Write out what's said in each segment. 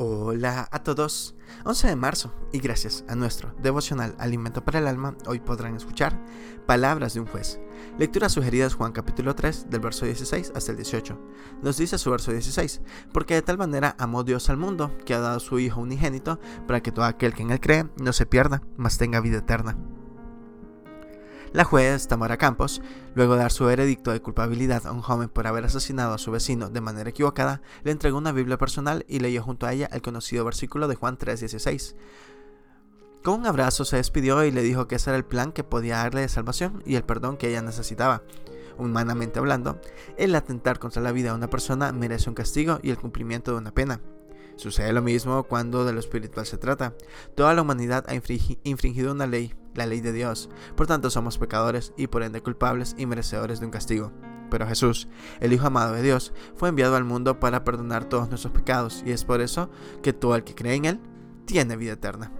Hola a todos, 11 de marzo y gracias a nuestro devocional Alimento para el Alma, hoy podrán escuchar Palabras de un juez. Lecturas sugeridas Juan capítulo 3 del verso 16 hasta el 18. Nos dice su verso 16, porque de tal manera amó Dios al mundo que ha dado su Hijo unigénito para que todo aquel que en él cree no se pierda, mas tenga vida eterna. La juez Tamara Campos, luego de dar su veredicto de culpabilidad a un joven por haber asesinado a su vecino de manera equivocada, le entregó una Biblia personal y leyó junto a ella el conocido versículo de Juan 3:16. Con un abrazo se despidió y le dijo que ese era el plan que podía darle de salvación y el perdón que ella necesitaba. Humanamente hablando, el atentar contra la vida de una persona merece un castigo y el cumplimiento de una pena. Sucede lo mismo cuando de lo espiritual se trata. Toda la humanidad ha infringido una ley, la ley de Dios. Por tanto somos pecadores y por ende culpables y merecedores de un castigo. Pero Jesús, el Hijo amado de Dios, fue enviado al mundo para perdonar todos nuestros pecados y es por eso que todo el que cree en Él tiene vida eterna.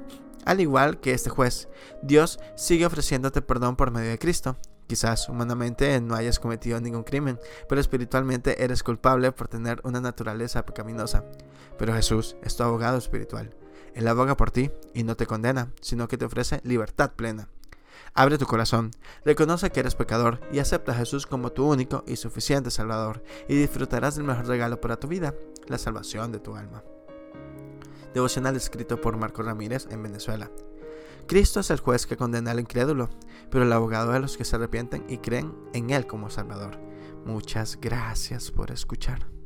Al igual que este juez, Dios sigue ofreciéndote perdón por medio de Cristo. Quizás humanamente no hayas cometido ningún crimen, pero espiritualmente eres culpable por tener una naturaleza pecaminosa. Pero Jesús es tu abogado espiritual. Él aboga por ti y no te condena, sino que te ofrece libertad plena. Abre tu corazón, reconoce que eres pecador y acepta a Jesús como tu único y suficiente Salvador, y disfrutarás del mejor regalo para tu vida, la salvación de tu alma. Devocional escrito por Marco Ramírez en Venezuela. Cristo es el juez que condena al incrédulo, pero el abogado de los que se arrepienten y creen en Él como Salvador. Muchas gracias por escuchar.